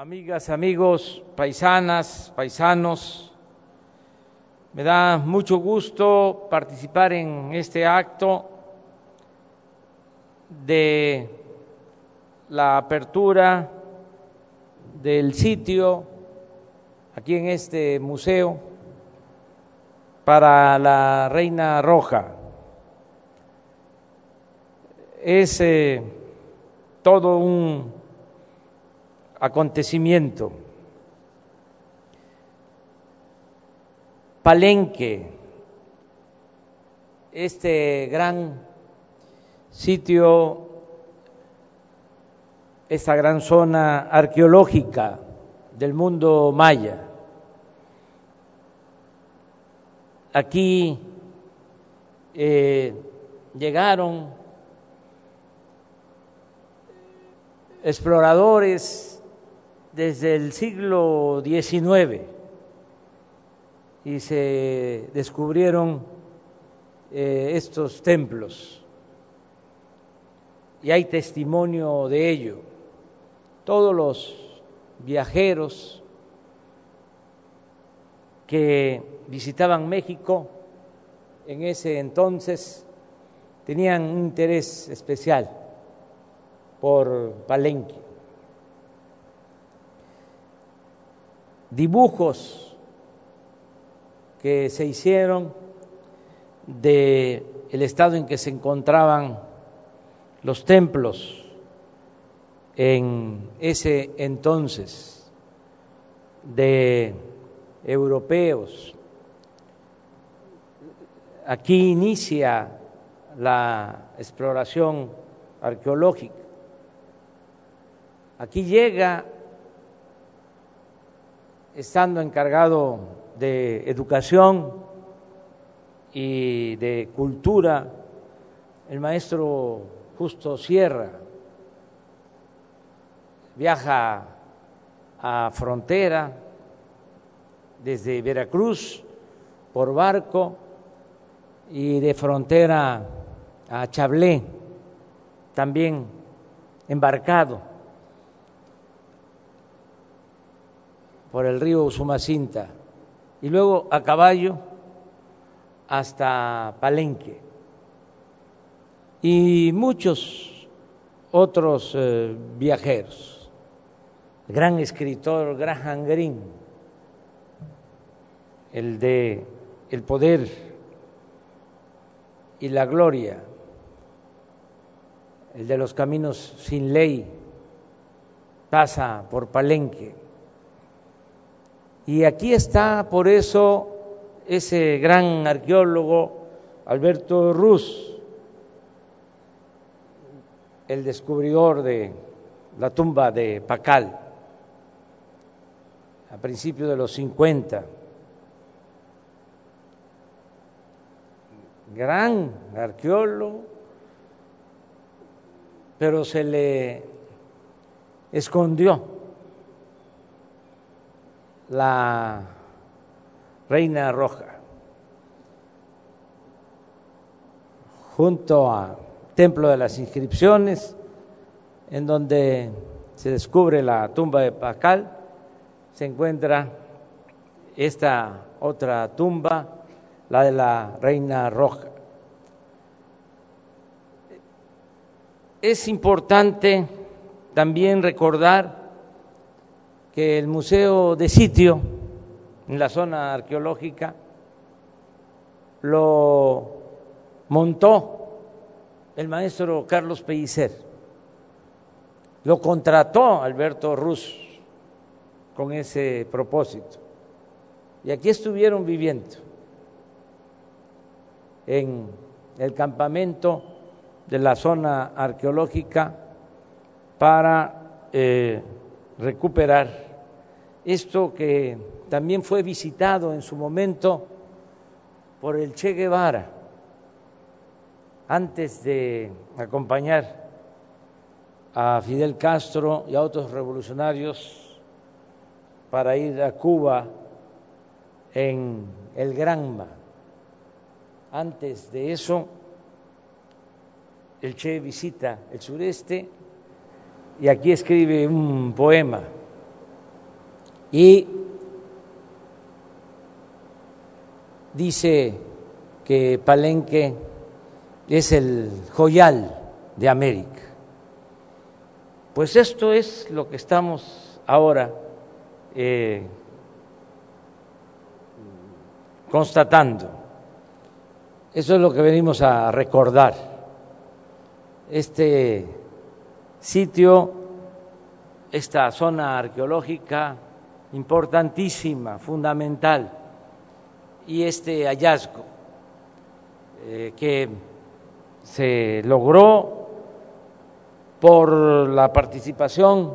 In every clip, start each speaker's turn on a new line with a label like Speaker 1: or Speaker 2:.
Speaker 1: amigas, amigos, paisanas, paisanos, me da mucho gusto participar en este acto de la apertura del sitio aquí en este museo para la Reina Roja. Es eh, todo un acontecimiento. Palenque, este gran sitio, esta gran zona arqueológica del mundo maya. Aquí eh, llegaron exploradores desde el siglo XIX y se descubrieron eh, estos templos y hay testimonio de ello. Todos los viajeros que visitaban México en ese entonces tenían un interés especial por Palenque. Dibujos que se hicieron de el estado en que se encontraban los templos en ese entonces de europeos. Aquí inicia la exploración arqueológica. Aquí llega estando encargado de educación y de cultura, el maestro Justo Sierra viaja a frontera desde Veracruz por barco y de frontera a Chablé, también embarcado por el río Sumacinta y luego a caballo hasta Palenque. Y muchos otros eh, viajeros. Gran escritor Graham Greene, el de El poder y la gloria, el de los caminos sin ley, pasa por Palenque y aquí está por eso ese gran arqueólogo Alberto Ruz, el descubridor de la tumba de Pacal a principios de los 50. Gran arqueólogo, pero se le escondió la Reina Roja, junto al Templo de las Inscripciones, en donde se descubre la tumba de Pacal, se encuentra esta otra tumba, la de la Reina Roja. Es importante también recordar que el Museo de Sitio, en la zona arqueológica, lo montó el maestro Carlos Pellicer, lo contrató Alberto Ruz con ese propósito. Y aquí estuvieron viviendo en el campamento de la zona arqueológica para eh, recuperar esto que también fue visitado en su momento por el Che Guevara antes de acompañar a Fidel Castro y a otros revolucionarios para ir a Cuba en el Granma. Antes de eso, el Che visita el sureste y aquí escribe un poema y dice que Palenque es el joyal de América. Pues esto es lo que estamos ahora eh, constatando. Eso es lo que venimos a recordar. Este sitio, esta zona arqueológica importantísima, fundamental, y este hallazgo eh, que se logró por la participación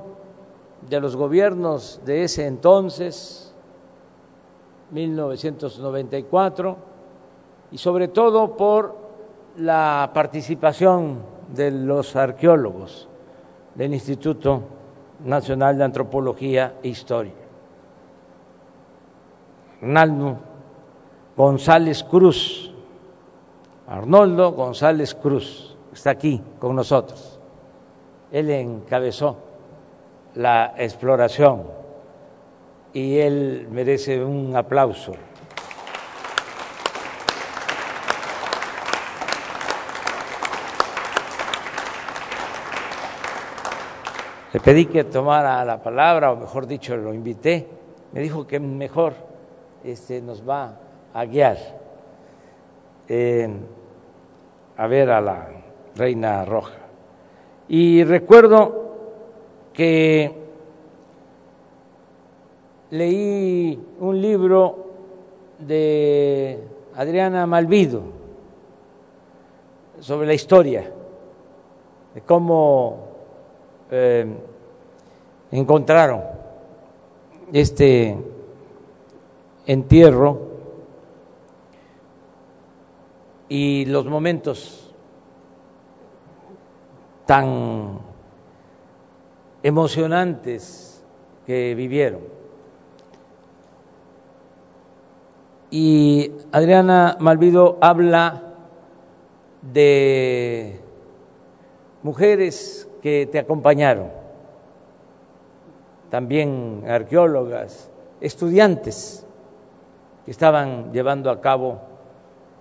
Speaker 1: de los gobiernos de ese entonces, 1994, y sobre todo por la participación de los arqueólogos del Instituto Nacional de Antropología e Historia. Arnaldo González Cruz, Arnoldo González Cruz, está aquí con nosotros él encabezó la exploración y él merece un aplauso. Le pedí que tomara la palabra, o mejor dicho, lo invité. Me dijo que mejor este, nos va a guiar a ver a la Reina Roja. Y recuerdo que leí un libro de Adriana Malvido sobre la historia, de cómo eh, encontraron este entierro y los momentos tan emocionantes que vivieron. Y Adriana Malvido habla de mujeres que te acompañaron, también arqueólogas, estudiantes que estaban llevando a cabo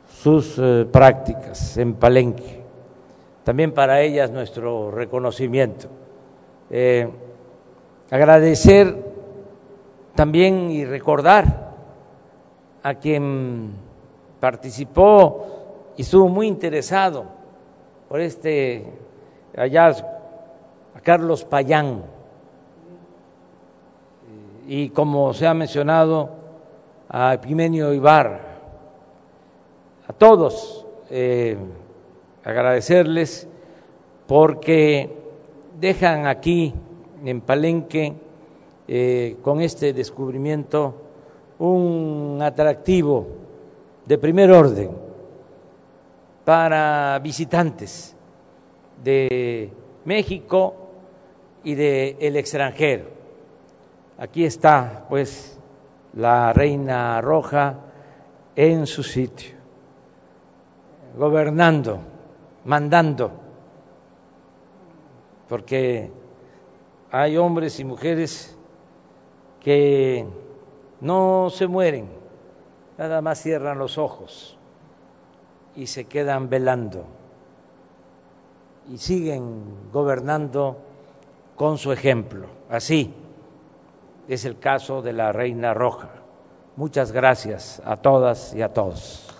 Speaker 1: sus eh, prácticas en Palenque también para ellas nuestro reconocimiento. Eh, agradecer también y recordar a quien participó y estuvo muy interesado por este a Carlos Payán. Y como se ha mencionado, a Epimenio Ibarra, a todos. Eh, agradecerles porque dejan aquí en Palenque eh, con este descubrimiento un atractivo de primer orden para visitantes de México y del el extranjero. Aquí está pues la reina roja en su sitio, gobernando mandando, porque hay hombres y mujeres que no se mueren, nada más cierran los ojos y se quedan velando y siguen gobernando con su ejemplo. Así es el caso de la Reina Roja. Muchas gracias a todas y a todos.